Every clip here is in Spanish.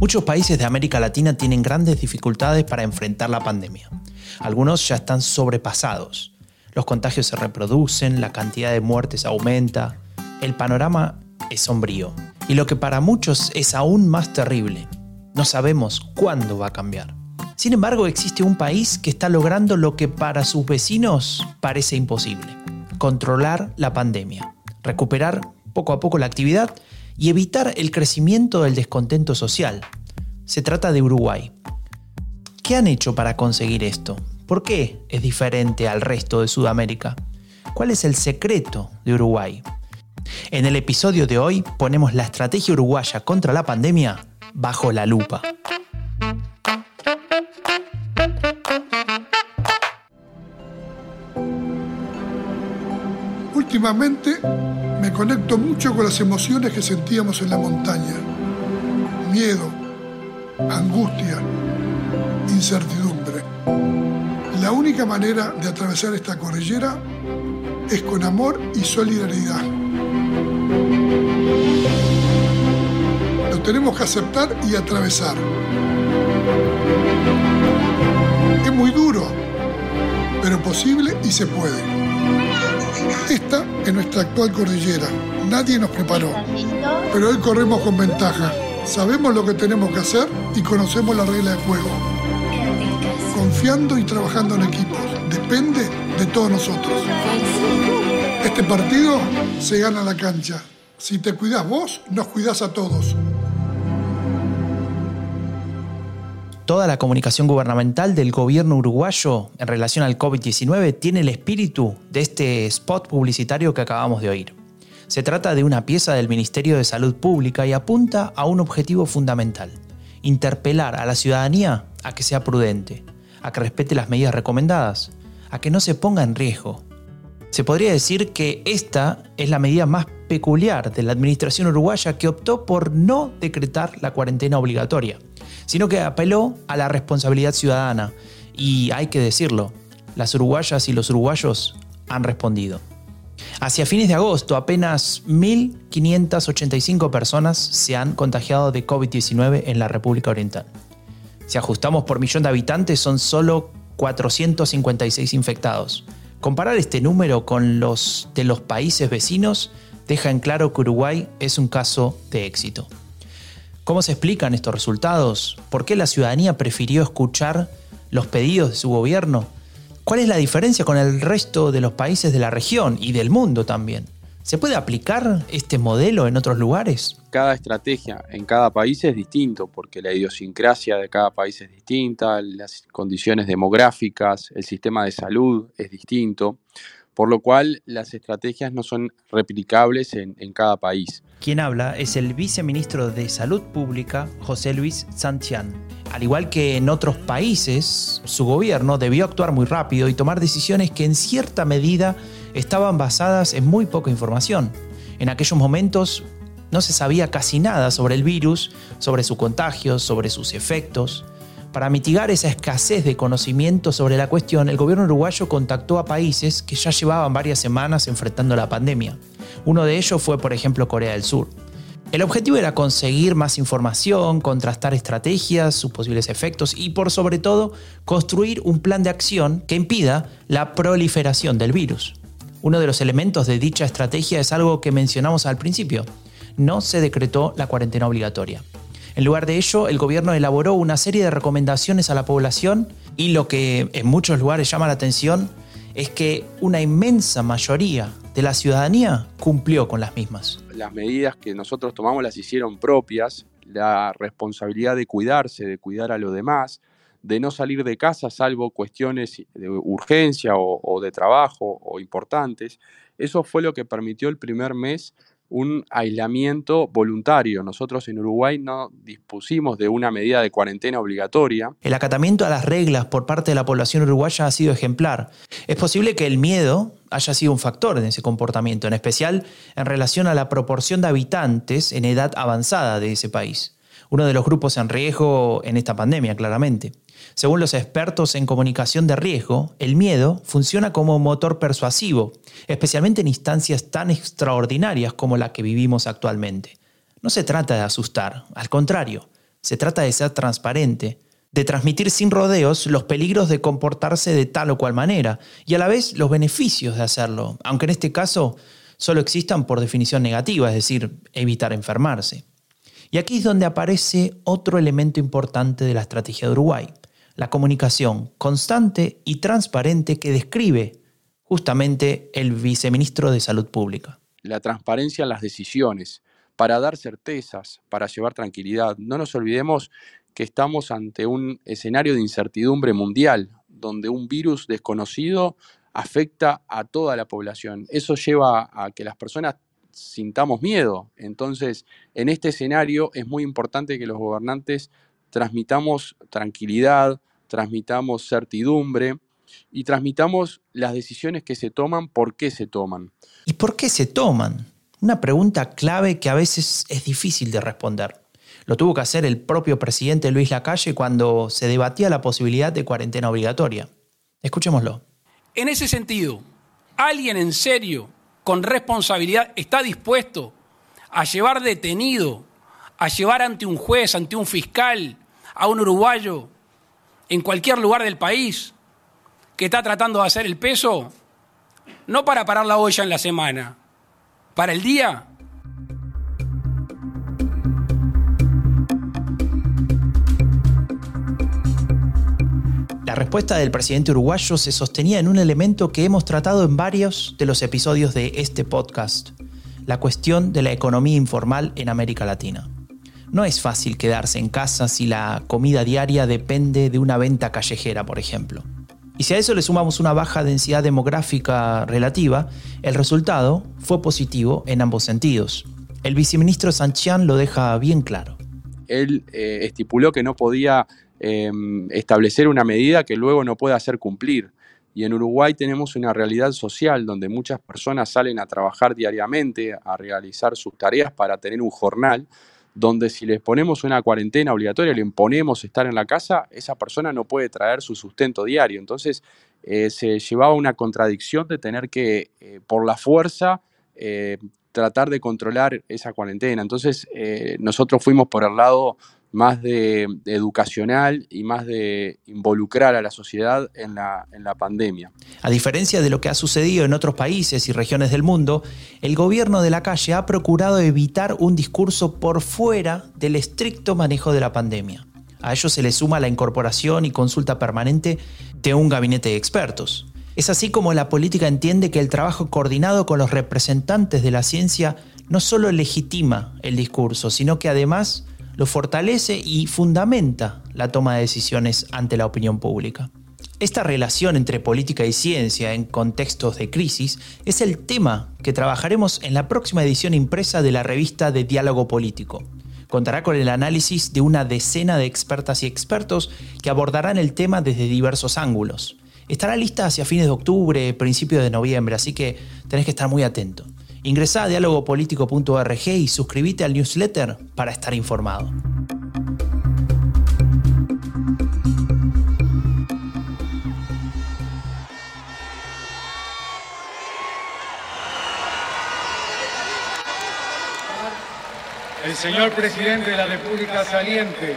Muchos países de América Latina tienen grandes dificultades para enfrentar la pandemia. Algunos ya están sobrepasados. Los contagios se reproducen, la cantidad de muertes aumenta. El panorama es sombrío. Y lo que para muchos es aún más terrible, no sabemos cuándo va a cambiar. Sin embargo, existe un país que está logrando lo que para sus vecinos parece imposible. Controlar la pandemia, recuperar poco a poco la actividad y evitar el crecimiento del descontento social. Se trata de Uruguay. ¿Qué han hecho para conseguir esto? ¿Por qué es diferente al resto de Sudamérica? ¿Cuál es el secreto de Uruguay? En el episodio de hoy ponemos la estrategia uruguaya contra la pandemia bajo la lupa. Últimamente me conecto mucho con las emociones que sentíamos en la montaña. Miedo, angustia, incertidumbre. La única manera de atravesar esta cordillera es con amor y solidaridad. Lo tenemos que aceptar y atravesar. Es muy duro, pero posible y se puede. Esta es nuestra actual cordillera. Nadie nos preparó, pero hoy corremos con ventaja. Sabemos lo que tenemos que hacer y conocemos la regla de juego. Confiando y trabajando en equipos. Depende de todos nosotros. Este partido se gana la cancha. Si te cuidas vos, nos cuidas a todos. Toda la comunicación gubernamental del gobierno uruguayo en relación al COVID-19 tiene el espíritu de este spot publicitario que acabamos de oír. Se trata de una pieza del Ministerio de Salud Pública y apunta a un objetivo fundamental, interpelar a la ciudadanía a que sea prudente, a que respete las medidas recomendadas, a que no se ponga en riesgo. Se podría decir que esta es la medida más peculiar de la administración uruguaya que optó por no decretar la cuarentena obligatoria, sino que apeló a la responsabilidad ciudadana. Y hay que decirlo, las uruguayas y los uruguayos han respondido. Hacia fines de agosto, apenas 1.585 personas se han contagiado de COVID-19 en la República Oriental. Si ajustamos por millón de habitantes, son solo 456 infectados. Comparar este número con los de los países vecinos deja en claro que Uruguay es un caso de éxito. ¿Cómo se explican estos resultados? ¿Por qué la ciudadanía prefirió escuchar los pedidos de su gobierno? ¿Cuál es la diferencia con el resto de los países de la región y del mundo también? ¿Se puede aplicar este modelo en otros lugares? Cada estrategia en cada país es distinto porque la idiosincrasia de cada país es distinta, las condiciones demográficas, el sistema de salud es distinto, por lo cual las estrategias no son replicables en, en cada país. Quien habla es el viceministro de Salud Pública, José Luis Santián. Al igual que en otros países, su gobierno debió actuar muy rápido y tomar decisiones que en cierta medida estaban basadas en muy poca información. En aquellos momentos no se sabía casi nada sobre el virus, sobre su contagio, sobre sus efectos. Para mitigar esa escasez de conocimiento sobre la cuestión, el gobierno uruguayo contactó a países que ya llevaban varias semanas enfrentando la pandemia. Uno de ellos fue, por ejemplo, Corea del Sur. El objetivo era conseguir más información, contrastar estrategias, sus posibles efectos y, por sobre todo, construir un plan de acción que impida la proliferación del virus. Uno de los elementos de dicha estrategia es algo que mencionamos al principio. No se decretó la cuarentena obligatoria. En lugar de ello, el gobierno elaboró una serie de recomendaciones a la población y lo que en muchos lugares llama la atención es que una inmensa mayoría de la ciudadanía cumplió con las mismas. Las medidas que nosotros tomamos las hicieron propias, la responsabilidad de cuidarse, de cuidar a los demás, de no salir de casa salvo cuestiones de urgencia o, o, de trabajo o importantes. Eso fue lo que permitió el primer mes un aislamiento voluntario. Nosotros en Uruguay no dispusimos de una medida de cuarentena obligatoria. El acatamiento a las reglas por parte de la población uruguaya ha sido ejemplar. Es posible que el miedo haya sido un factor en ese comportamiento, en especial en relación a la proporción de habitantes en edad avanzada de ese país. Uno de los grupos en riesgo en esta pandemia, claramente. Según los expertos en comunicación de riesgo, el miedo funciona como motor persuasivo, especialmente en instancias tan extraordinarias como la que vivimos actualmente. No se trata de asustar, al contrario, se trata de ser transparente, de transmitir sin rodeos los peligros de comportarse de tal o cual manera y a la vez los beneficios de hacerlo, aunque en este caso solo existan por definición negativa, es decir, evitar enfermarse. Y aquí es donde aparece otro elemento importante de la estrategia de Uruguay, la comunicación constante y transparente que describe justamente el viceministro de Salud Pública. La transparencia en las decisiones, para dar certezas, para llevar tranquilidad. No nos olvidemos que estamos ante un escenario de incertidumbre mundial, donde un virus desconocido afecta a toda la población. Eso lleva a que las personas sintamos miedo. Entonces, en este escenario es muy importante que los gobernantes transmitamos tranquilidad, transmitamos certidumbre y transmitamos las decisiones que se toman, por qué se toman. ¿Y por qué se toman? Una pregunta clave que a veces es difícil de responder. Lo tuvo que hacer el propio presidente Luis Lacalle cuando se debatía la posibilidad de cuarentena obligatoria. Escuchémoslo. En ese sentido, ¿alguien en serio, con responsabilidad, está dispuesto a llevar detenido, a llevar ante un juez, ante un fiscal, a un uruguayo en cualquier lugar del país que está tratando de hacer el peso, no para parar la olla en la semana, para el día. La respuesta del presidente uruguayo se sostenía en un elemento que hemos tratado en varios de los episodios de este podcast, la cuestión de la economía informal en América Latina. No es fácil quedarse en casa si la comida diaria depende de una venta callejera, por ejemplo. Y si a eso le sumamos una baja densidad demográfica relativa, el resultado fue positivo en ambos sentidos. El viceministro Sanchián lo deja bien claro. Él eh, estipuló que no podía em, establecer una medida que luego no pueda hacer cumplir. Y en Uruguay tenemos una realidad social donde muchas personas salen a trabajar diariamente, a realizar sus tareas para tener un jornal donde si les ponemos una cuarentena obligatoria, le imponemos estar en la casa, esa persona no puede traer su sustento diario. Entonces eh, se llevaba una contradicción de tener que, eh, por la fuerza, eh, tratar de controlar esa cuarentena. Entonces nosotros fuimos por el lado más de, educacional y más de involucrar a la sociedad en la, en la pandemia. A diferencia de lo que ha sucedido en otros países y regiones del mundo, el gobierno de la calle ha procurado evitar un discurso por fuera del estricto manejo de la pandemia. A ello se le suma la incorporación y consulta permanente de un gabinete de expertos. Es así como la política entiende que el trabajo coordinado con los representantes de la ciencia no solo legitima el discurso, sino que además lo fortalece y fundamenta la toma de decisiones ante la opinión pública. Esta relación entre política y ciencia en contextos de crisis es el tema que trabajaremos en la próxima edición impresa de la revista de Diálogo Político. Contará con el análisis de una decena de expertas y expertos que abordarán el tema desde diversos ángulos. Estará lista hacia fines de octubre, principios de noviembre, así que tenés que estar muy atento. Ingresá a dialogopolitico.org y suscríbete al newsletter para estar informado. El señor presidente de la República saliente,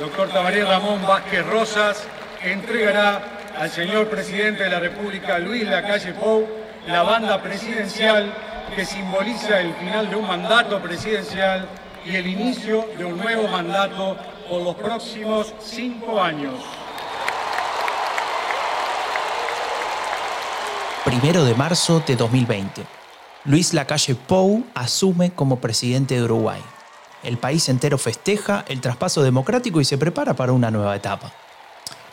doctor Tabaré Ramón Vázquez Rosas, entregará al señor presidente de la República, Luis Lacalle Pou, la banda presidencial que simboliza el final de un mandato presidencial y el inicio de un nuevo mandato por los próximos cinco años. Primero de marzo de 2020. Luis Lacalle Pou asume como presidente de Uruguay. El país entero festeja el traspaso democrático y se prepara para una nueva etapa.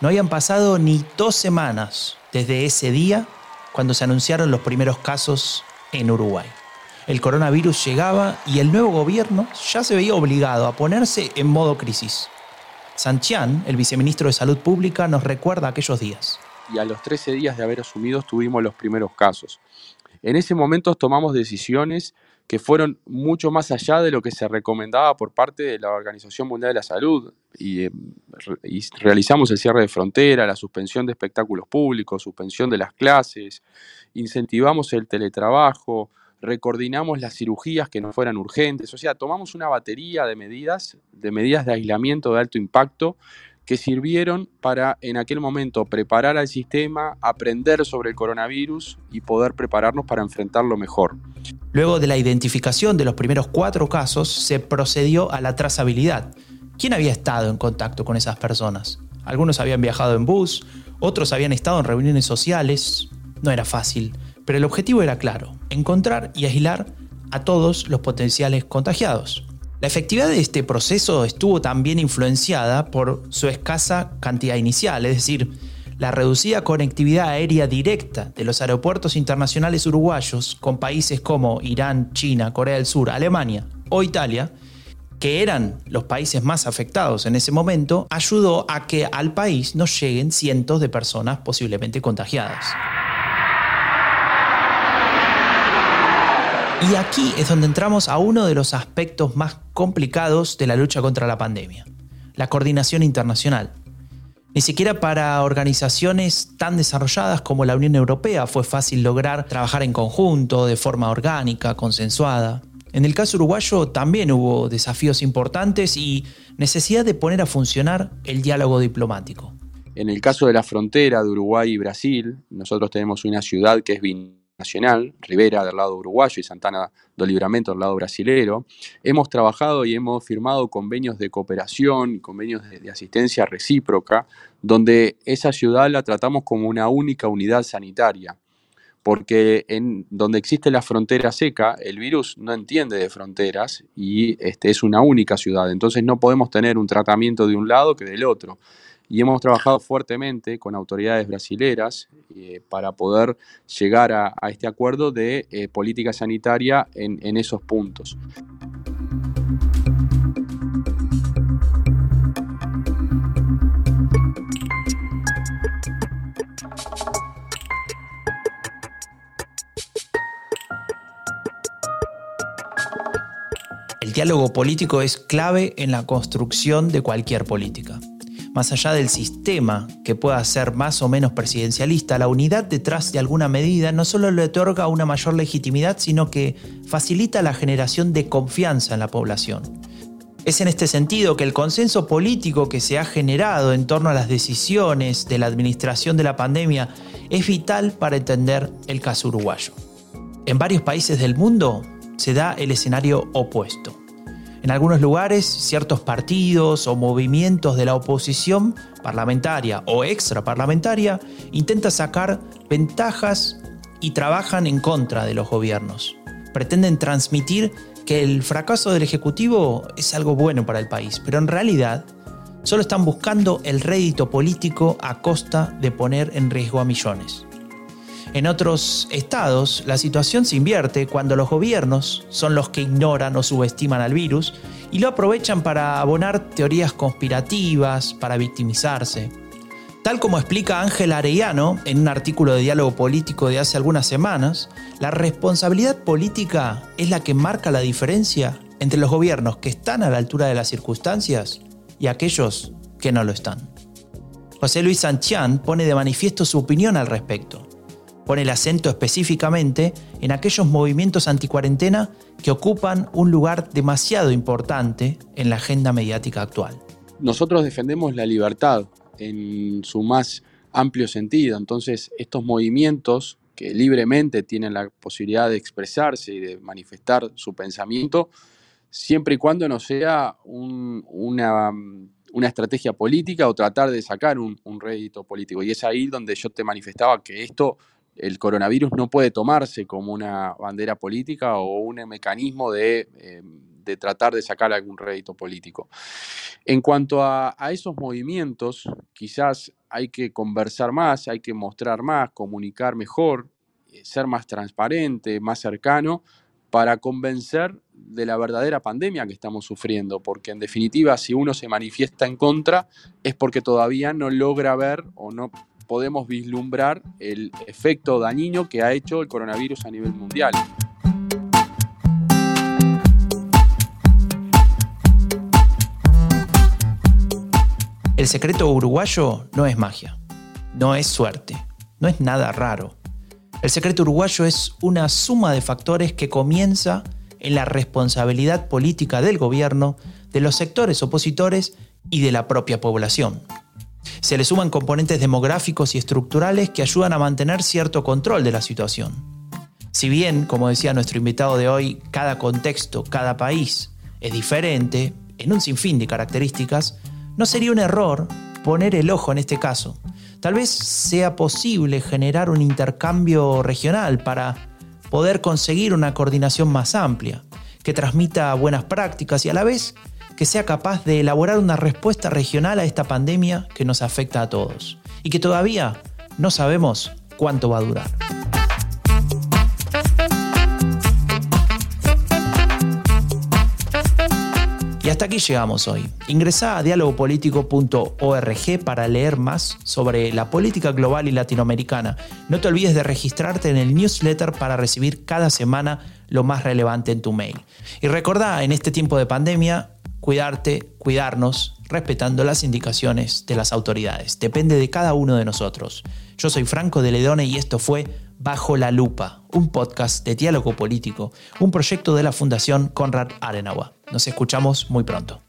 No habían pasado ni dos semanas desde ese día cuando se anunciaron los primeros casos en Uruguay. El coronavirus llegaba y el nuevo gobierno ya se veía obligado a ponerse en modo crisis. Sanchian, el viceministro de Salud Pública, nos recuerda aquellos días. Y a los 13 días de haber asumido tuvimos los primeros casos. En ese momento tomamos decisiones que fueron mucho más allá de lo que se recomendaba por parte de la Organización Mundial de la Salud. Y, eh, realizamos el cierre de frontera, la suspensión de espectáculos públicos, suspensión de las clases, incentivamos el teletrabajo, recoordinamos las cirugías que no fueran urgentes, o sea, tomamos una batería de medidas, de medidas de aislamiento de alto impacto que sirvieron para en aquel momento preparar al sistema, aprender sobre el coronavirus y poder prepararnos para enfrentarlo mejor. Luego de la identificación de los primeros cuatro casos, se procedió a la trazabilidad. ¿Quién había estado en contacto con esas personas? Algunos habían viajado en bus, otros habían estado en reuniones sociales. No era fácil, pero el objetivo era claro, encontrar y aislar a todos los potenciales contagiados. La efectividad de este proceso estuvo también influenciada por su escasa cantidad inicial, es decir, la reducida conectividad aérea directa de los aeropuertos internacionales uruguayos con países como Irán, China, Corea del Sur, Alemania o Italia, que eran los países más afectados en ese momento, ayudó a que al país no lleguen cientos de personas posiblemente contagiadas. Y aquí es donde entramos a uno de los aspectos más complicados de la lucha contra la pandemia, la coordinación internacional. Ni siquiera para organizaciones tan desarrolladas como la Unión Europea fue fácil lograr trabajar en conjunto, de forma orgánica, consensuada. En el caso uruguayo también hubo desafíos importantes y necesidad de poner a funcionar el diálogo diplomático. En el caso de la frontera de Uruguay y Brasil, nosotros tenemos una ciudad que es Nacional, Rivera del lado uruguayo y Santana do Libramento del lado brasilero, hemos trabajado y hemos firmado convenios de cooperación, convenios de, asistencia recíproca, donde esa ciudad la tratamos como una única unidad sanitaria. Porque en donde existe la frontera seca, el virus no entiende de fronteras y este, es una única ciudad. Entonces no podemos tener un tratamiento de un lado que del otro y hemos trabajado fuertemente con autoridades brasileras eh, para poder llegar a, este acuerdo de eh, política sanitaria en esos puntos. El diálogo político es clave en la construcción de cualquier política. Más allá del sistema que pueda ser más o menos presidencialista, la unidad detrás de alguna medida no solo le otorga una mayor legitimidad, sino que facilita la generación de confianza en la población. Es en este sentido que el consenso político que se ha generado en torno a las decisiones de la administración de la pandemia es vital para entender el caso uruguayo. En varios países del mundo se da el escenario opuesto. En algunos lugares, ciertos partidos o movimientos de la oposición parlamentaria o extraparlamentaria intentan sacar ventajas y trabajan en contra de los gobiernos. Pretenden transmitir que el fracaso del Ejecutivo es algo bueno para el país, pero en realidad solo están buscando el rédito político a costa de poner en riesgo a millones. En otros estados, la situación se invierte cuando los gobiernos son los que ignoran o subestiman al virus y lo aprovechan para abonar teorías conspirativas, para victimizarse. Tal como explica Ángela Arellano en un artículo de diálogo político de hace algunas semanas, la responsabilidad política es la que marca la diferencia entre los gobiernos que están a la altura de las circunstancias y aquellos que no lo están. José Luis Sanchán pone de manifiesto su opinión al respecto pone el acento específicamente en aquellos movimientos anticuarentena que ocupan un lugar demasiado importante en la agenda mediática actual. Nosotros defendemos la libertad en su más amplio sentido, entonces estos movimientos que libremente tienen la posibilidad de expresarse y de manifestar su pensamiento, siempre y cuando no sea una, estrategia política o tratar de sacar un, un rédito político. Y es ahí donde yo te manifestaba que esto el coronavirus no puede tomarse como una bandera política o un mecanismo de, eh, tratar de sacar algún rédito político. En cuanto a, esos movimientos, quizás hay que conversar más, hay que mostrar más, comunicar mejor, eh, ser más transparente, más cercano, para convencer de la verdadera pandemia que estamos sufriendo, porque en definitiva si uno se manifiesta en contra es porque todavía no logra ver o no podemos vislumbrar el efecto dañino que ha hecho el coronavirus a nivel mundial. El secreto uruguayo no es magia, no es suerte, no es nada raro. El secreto uruguayo es una suma de factores que comienza en la responsabilidad política del gobierno, de los sectores opositores y de la propia población. Se le suman componentes demográficos y estructurales que ayudan a mantener cierto control de la situación. Si bien, como decía nuestro invitado de hoy, cada contexto, cada país es diferente en un sinfín de características, no sería un error poner el ojo en este caso. Tal vez sea posible generar un intercambio regional para poder conseguir una coordinación más amplia, que transmita buenas prácticas y a la vez que sea capaz de elaborar una respuesta regional a esta pandemia que nos afecta a todos y que todavía no sabemos cuánto va a durar. Y hasta aquí llegamos hoy. Ingresa a dialogopolitico.org para leer más sobre la política global y latinoamericana. No te olvides de registrarte en el newsletter para recibir cada semana lo más relevante en tu mail. Y recordá, en este tiempo de pandemia, cuidarte, cuidarnos, respetando las indicaciones de las autoridades. Depende de cada uno de nosotros. Yo soy Franco de Ledone y esto fue Bajo la Lupa, un podcast de diálogo político, un proyecto de la Fundación Konrad Adenauer. Nos escuchamos muy pronto.